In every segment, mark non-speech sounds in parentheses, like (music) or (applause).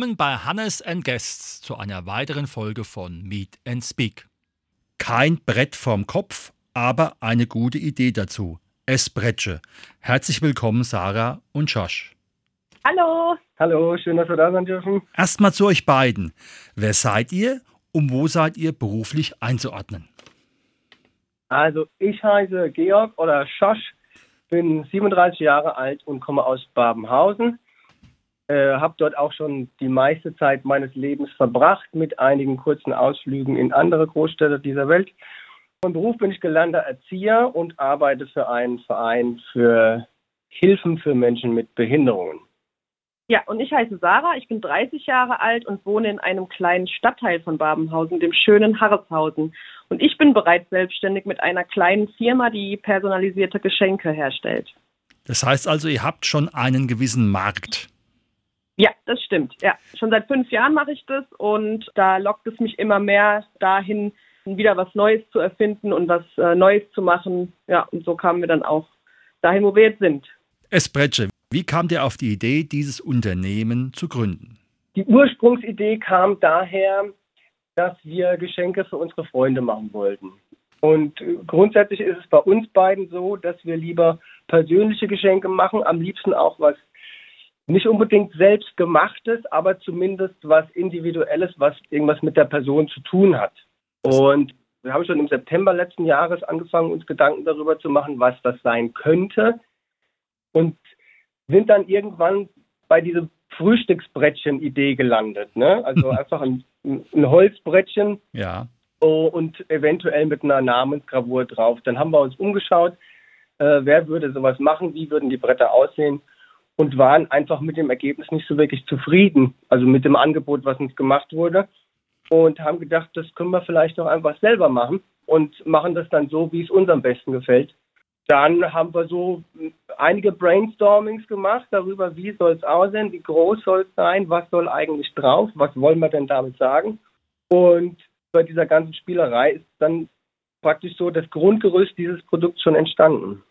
Willkommen bei Hannes and Guests zu einer weiteren Folge von Meet and Speak. Kein Brett vorm Kopf, aber eine gute Idee dazu. Esbretsche. Herzlich willkommen, Sarah und Josh. Hallo. Hallo, schön, dass wir da sein dürfen. Erstmal zu euch beiden. Wer seid ihr und wo seid ihr beruflich einzuordnen? Also, ich heiße Georg oder Josh, bin 37 Jahre alt und komme aus Babenhausen. Äh, habe dort auch schon die meiste Zeit meines Lebens verbracht mit einigen kurzen Ausflügen in andere Großstädte dieser Welt. Von Beruf bin ich gelernter Erzieher und arbeite für einen Verein für Hilfen für Menschen mit Behinderungen. Ja, und ich heiße Sarah, ich bin 30 Jahre alt und wohne in einem kleinen Stadtteil von Babenhausen, dem schönen Harreshausen. Und ich bin bereits selbstständig mit einer kleinen Firma, die personalisierte Geschenke herstellt. Das heißt also, ihr habt schon einen gewissen Markt. Ja, das stimmt. Ja, schon seit fünf Jahren mache ich das und da lockt es mich immer mehr dahin, wieder was Neues zu erfinden und was äh, Neues zu machen. Ja, und so kamen wir dann auch dahin, wo wir jetzt sind. Espretsche, wie kam ihr auf die Idee, dieses Unternehmen zu gründen? Die Ursprungsidee kam daher, dass wir Geschenke für unsere Freunde machen wollten. Und grundsätzlich ist es bei uns beiden so, dass wir lieber persönliche Geschenke machen, am liebsten auch was nicht unbedingt selbstgemachtes, aber zumindest was Individuelles, was irgendwas mit der Person zu tun hat. Und wir haben schon im September letzten Jahres angefangen, uns Gedanken darüber zu machen, was das sein könnte. Und sind dann irgendwann bei dieser Frühstücksbrettchen-Idee gelandet. Ne? Also (laughs) einfach ein, ein Holzbrettchen ja. oh, und eventuell mit einer Namensgravur drauf. Dann haben wir uns umgeschaut, äh, wer würde sowas machen, wie würden die Bretter aussehen und waren einfach mit dem Ergebnis nicht so wirklich zufrieden, also mit dem Angebot, was uns gemacht wurde und haben gedacht, das können wir vielleicht auch einfach selber machen und machen das dann so, wie es uns am besten gefällt. Dann haben wir so einige Brainstormings gemacht darüber, wie soll es aussehen, wie groß soll es sein, was soll eigentlich drauf, was wollen wir denn damit sagen. Und bei dieser ganzen Spielerei ist dann praktisch so das Grundgerüst dieses Produkts schon entstanden.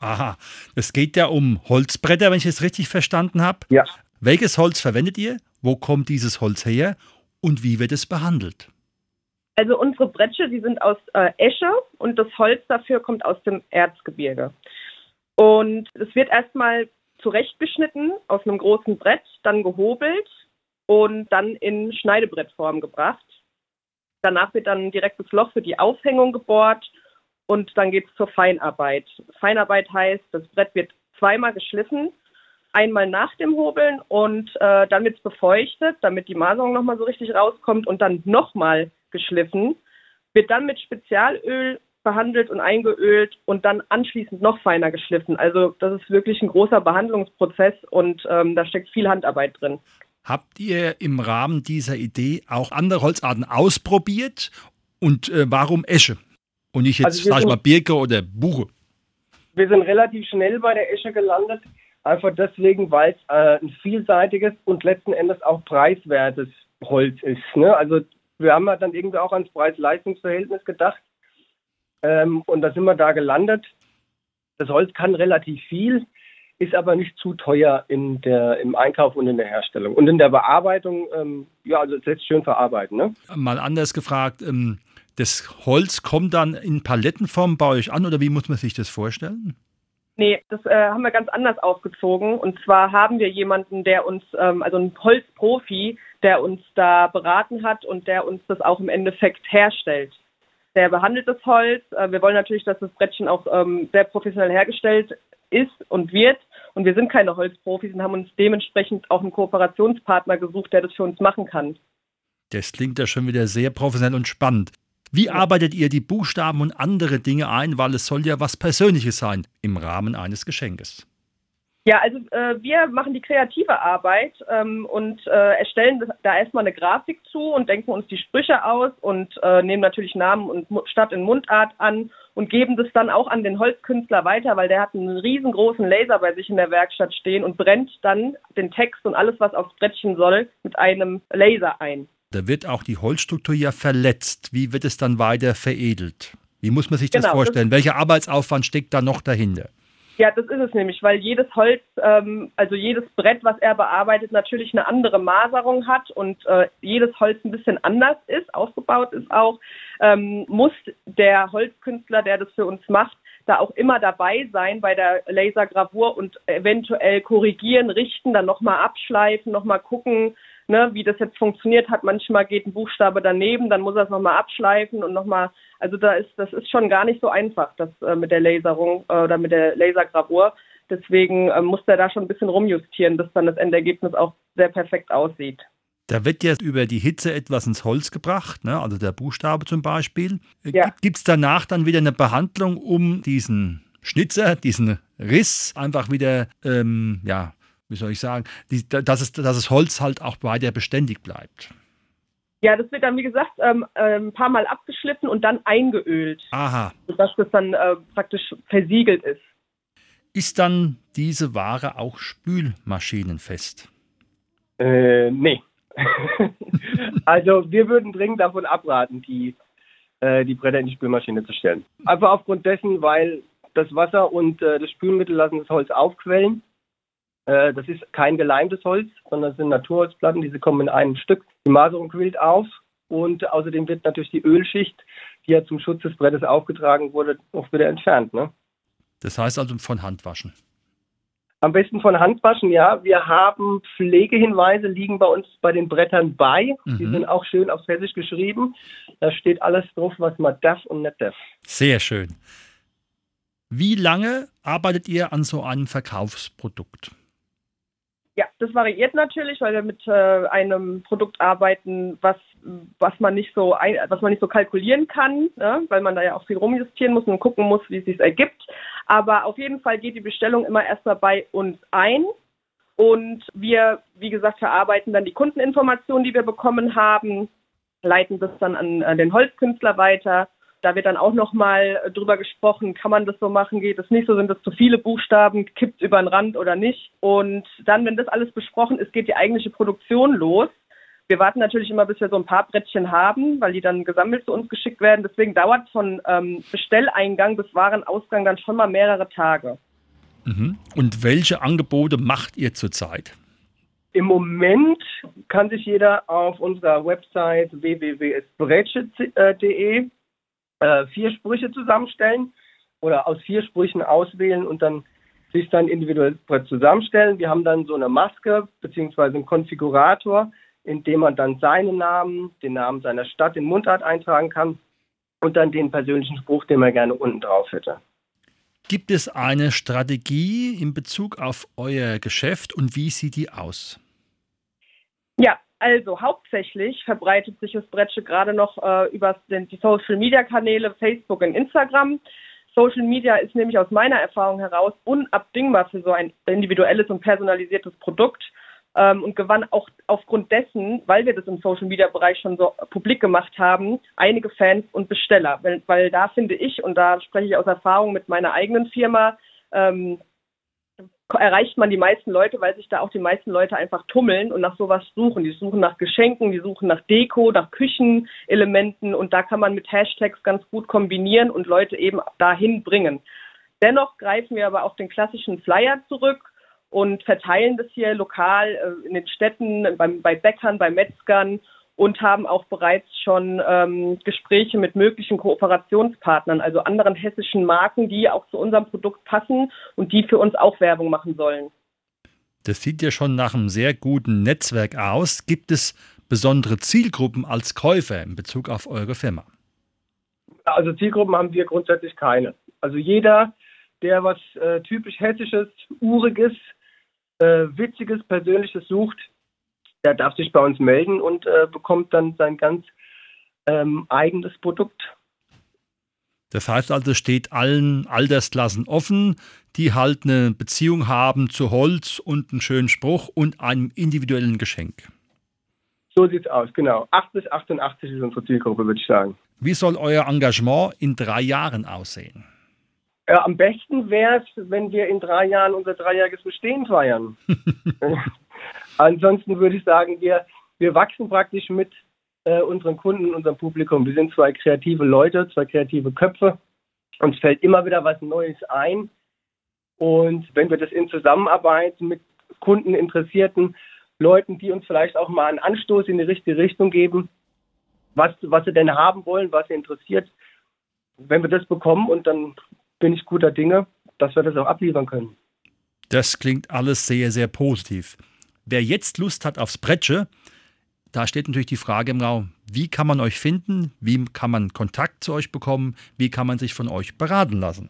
Aha, es geht ja um Holzbretter, wenn ich es richtig verstanden habe. Ja. Welches Holz verwendet ihr? Wo kommt dieses Holz her? Und wie wird es behandelt? Also unsere Bretsche, die sind aus äh, Esche und das Holz dafür kommt aus dem Erzgebirge. Und es wird erstmal zurechtgeschnitten aus einem großen Brett, dann gehobelt und dann in Schneidebrettform gebracht. Danach wird dann direkt das Loch für die Aufhängung gebohrt und dann geht es zur Feinarbeit. Feinarbeit heißt, das Brett wird zweimal geschliffen, einmal nach dem Hobeln und äh, dann wird es befeuchtet, damit die Maserung nochmal so richtig rauskommt und dann nochmal geschliffen, wird dann mit Spezialöl behandelt und eingeölt und dann anschließend noch feiner geschliffen. Also das ist wirklich ein großer Behandlungsprozess und ähm, da steckt viel Handarbeit drin. Habt ihr im Rahmen dieser Idee auch andere Holzarten ausprobiert? Und äh, warum Esche? Und nicht jetzt, also sag ich mal, Birke oder Buche. Wir sind relativ schnell bei der Esche gelandet, einfach deswegen, weil es äh, ein vielseitiges und letzten Endes auch preiswertes Holz ist. Ne? Also wir haben ja dann irgendwie auch ans Preis-Leistungs-Verhältnis gedacht ähm, und da sind wir da gelandet. Das Holz kann relativ viel, ist aber nicht zu teuer in der, im Einkauf und in der Herstellung. Und in der Bearbeitung, ähm, ja, also es lässt schön verarbeiten. Ne? Mal anders gefragt, ähm, das Holz kommt dann in Palettenform bei euch an oder wie muss man sich das vorstellen? Nee, das äh, haben wir ganz anders aufgezogen. Und zwar haben wir jemanden, der uns, ähm, also einen Holzprofi, der uns da beraten hat und der uns das auch im Endeffekt herstellt. Der behandelt das Holz. Äh, wir wollen natürlich, dass das Brettchen auch ähm, sehr professionell hergestellt ist und wird. Und wir sind keine Holzprofis und haben uns dementsprechend auch einen Kooperationspartner gesucht, der das für uns machen kann. Das klingt ja schon wieder sehr professionell und spannend. Wie arbeitet ihr die Buchstaben und andere Dinge ein, weil es soll ja was Persönliches sein im Rahmen eines Geschenkes? Ja, also äh, wir machen die kreative Arbeit ähm, und äh, erstellen da erstmal eine Grafik zu und denken uns die Sprüche aus und äh, nehmen natürlich Namen und Stadt in Mundart an und geben das dann auch an den Holzkünstler weiter, weil der hat einen riesengroßen Laser bei sich in der Werkstatt stehen und brennt dann den Text und alles, was aufs Brettchen soll, mit einem Laser ein. Da wird auch die Holzstruktur ja verletzt. Wie wird es dann weiter veredelt? Wie muss man sich das genau, vorstellen? Das Welcher Arbeitsaufwand steckt da noch dahinter? Ja, das ist es nämlich, weil jedes Holz, ähm, also jedes Brett, was er bearbeitet, natürlich eine andere Maserung hat und äh, jedes Holz ein bisschen anders ist, aufgebaut ist auch, ähm, muss der Holzkünstler, der das für uns macht, da auch immer dabei sein bei der Lasergravur und eventuell korrigieren, richten, dann nochmal abschleifen, nochmal gucken, ne, wie das jetzt funktioniert hat. Manchmal geht ein Buchstabe daneben, dann muss er es nochmal abschleifen und nochmal, also da ist, das ist schon gar nicht so einfach, das äh, mit der Laserung äh, oder mit der Lasergravur. Deswegen äh, muss er da schon ein bisschen rumjustieren, bis dann das Endergebnis auch sehr perfekt aussieht. Da wird jetzt über die Hitze etwas ins Holz gebracht, ne? also der Buchstabe zum Beispiel. Äh, Ja. Gibt es danach dann wieder eine Behandlung, um diesen Schnitzer, diesen Riss einfach wieder, ähm, ja, wie soll ich sagen, die, dass, es, dass das Holz halt auch weiter beständig bleibt? Ja, das wird dann, wie gesagt, ähm, äh, ein paar Mal abgeschliffen und dann eingeölt, Aha. sodass das dann äh, praktisch versiegelt ist. Ist dann diese Ware auch spülmaschinenfest? Äh, nee. (laughs) also wir würden dringend davon abraten, die, äh, die Bretter in die Spülmaschine zu stellen. Einfach aufgrund dessen, weil das Wasser und äh, das Spülmittel lassen das Holz aufquellen. Äh, das ist kein geleimtes Holz, sondern das sind Naturholzplatten, diese kommen in einem Stück. Die Maserung quillt auf und außerdem wird natürlich die Ölschicht, die ja zum Schutz des Brettes aufgetragen wurde, auch wieder entfernt. Ne? Das heißt also von Hand waschen. Am besten von Hand waschen, ja. Wir haben Pflegehinweise, liegen bei uns bei den Brettern bei. Die Mhm. sind auch schön auf Hessisch geschrieben. Da steht alles drauf, was man darf und nicht darf. Sehr schön. Wie lange arbeitet ihr an so einem Verkaufsprodukt? Ja, das variiert natürlich, weil wir mit äh, einem Produkt arbeiten, was, was man nicht so ein, was man nicht so kalkulieren kann, ne? weil man da ja auch viel rumjustieren muss und gucken muss, wie es sich ergibt. Aber auf jeden Fall geht die Bestellung immer erstmal bei uns ein. Und wir, wie gesagt, verarbeiten dann die Kundeninformationen, die wir bekommen haben, leiten das dann an, an den Holzkünstler weiter. Da wird dann auch nochmal drüber gesprochen, kann man das so machen, geht es nicht so, sind das zu viele Buchstaben, kippt über den Rand oder nicht. Und dann, wenn das alles besprochen ist, geht die eigentliche Produktion los. Wir warten natürlich immer, bis wir so ein paar Brettchen haben, weil die dann gesammelt zu uns geschickt werden. Deswegen dauert von ähm, Bestelleingang bis Warenausgang dann schon mal mehrere Tage. Mhm. Und welche Angebote macht ihr zurzeit? Im Moment kann sich jeder auf unserer Website www.spretsche.de äh, vier Sprüche zusammenstellen oder aus vier Sprüchen auswählen und dann sich dann individuell zusammenstellen. Wir haben dann so eine Maske beziehungsweise einen Konfigurator, in dem man dann seinen Namen, den Namen seiner Stadt in Mundart eintragen kann und dann den persönlichen Spruch, den man gerne unten drauf hätte. Gibt es eine Strategie in Bezug auf euer Geschäft und wie sieht die aus? Ja, also hauptsächlich verbreitet sich das Bretsche gerade noch äh, über den, die Social Media Kanäle Facebook und Instagram. Social Media ist nämlich aus meiner Erfahrung heraus unabdingbar für so ein individuelles und personalisiertes Produkt ähm, und gewann auch aufgrund dessen, weil wir das im Social Media Bereich schon so publik gemacht haben, einige Fans und Besteller. Weil, weil da finde ich, und da spreche ich aus Erfahrung mit meiner eigenen Firma, ähm, erreicht man die meisten Leute, weil sich da auch die meisten Leute einfach tummeln und nach sowas suchen. Die suchen nach Geschenken, die suchen nach Deko, nach Küchenelementen und da kann man mit Hashtags ganz gut kombinieren und Leute eben dahin bringen. Dennoch greifen wir aber auf den klassischen Flyer zurück und verteilen das hier lokal äh, in den Städten, bei Bäckern, bei Metzgern und haben auch bereits schon ähm, Gespräche mit möglichen Kooperationspartnern, also anderen hessischen Marken, die auch zu unserem Produkt passen und die für uns auch Werbung machen sollen. Das sieht ja schon nach einem sehr guten Netzwerk aus. Gibt es besondere Zielgruppen als Käufer in Bezug auf eure Firma? Also Zielgruppen haben wir grundsätzlich keine. Also jeder, der was äh, typisch hessisches, uriges, äh, witziges, persönliches sucht, der darf sich bei uns melden und äh, bekommt dann sein ganz ähm, eigenes Produkt. Das heißt also, es steht allen Altersklassen offen, die halt eine Beziehung haben zu Holz und einen schönen Spruch und einem individuellen Geschenk. So sieht's aus, genau. 8 bis 88 ist unsere Zielgruppe, würde ich sagen. Wie soll euer Engagement in drei Jahren aussehen? Äh, am besten wäre es, wenn wir in drei Jahren unser dreijähriges Bestehen feiern. (laughs) Ansonsten würde ich sagen, wir, wir wachsen praktisch mit äh, unseren Kunden, unserem Publikum. Wir sind zwei kreative Leute, zwei kreative Köpfe. Uns fällt immer wieder was Neues ein. Und wenn wir das in Zusammenarbeit mit Kunden, Interessierten, Leuten, die uns vielleicht auch mal einen Anstoß in die richtige Richtung geben, was, was sie denn haben wollen, was sie interessiert, wenn wir das bekommen und dann bin ich guter Dinge, dass wir das auch abliefern können. Das klingt alles sehr, sehr positiv. Wer jetzt Lust hat aufs Bretsche, da steht natürlich die Frage im Raum, wie kann man euch finden, wie kann man Kontakt zu euch bekommen, wie kann man sich von euch beraten lassen?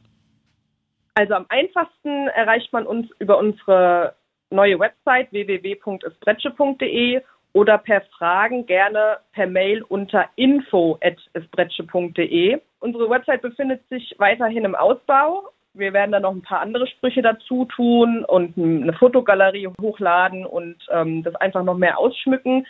Also am einfachsten erreicht man uns über unsere neue Website www.esbretsche.de oder per Fragen gerne per Mail unter info.esbretsche.de. Unsere Website befindet sich weiterhin im Ausbau. Wir werden da noch ein paar andere Sprüche dazu tun und eine Fotogalerie hochladen und ähm, das einfach noch mehr ausschmücken.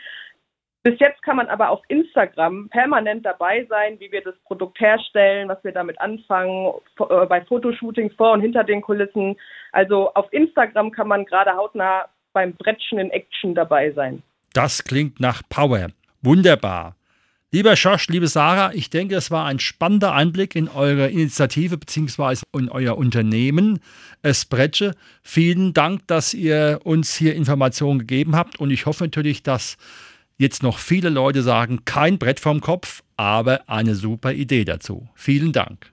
Bis jetzt kann man aber auf Instagram permanent dabei sein, wie wir das Produkt herstellen, was wir damit anfangen, äh, bei Fotoshootings vor und hinter den Kulissen. Also auf Instagram kann man gerade hautnah beim Brettchen in Action dabei sein. Das klingt nach Power. Wunderbar. Lieber Josh, liebe Sarah, ich denke, es war ein spannender Einblick in eure Initiative bzw. in euer Unternehmen Espretsche. Vielen Dank, dass ihr uns hier Informationen gegeben habt und ich hoffe natürlich, dass jetzt noch viele Leute sagen, kein Brett vom Kopf, aber eine super Idee dazu. Vielen Dank.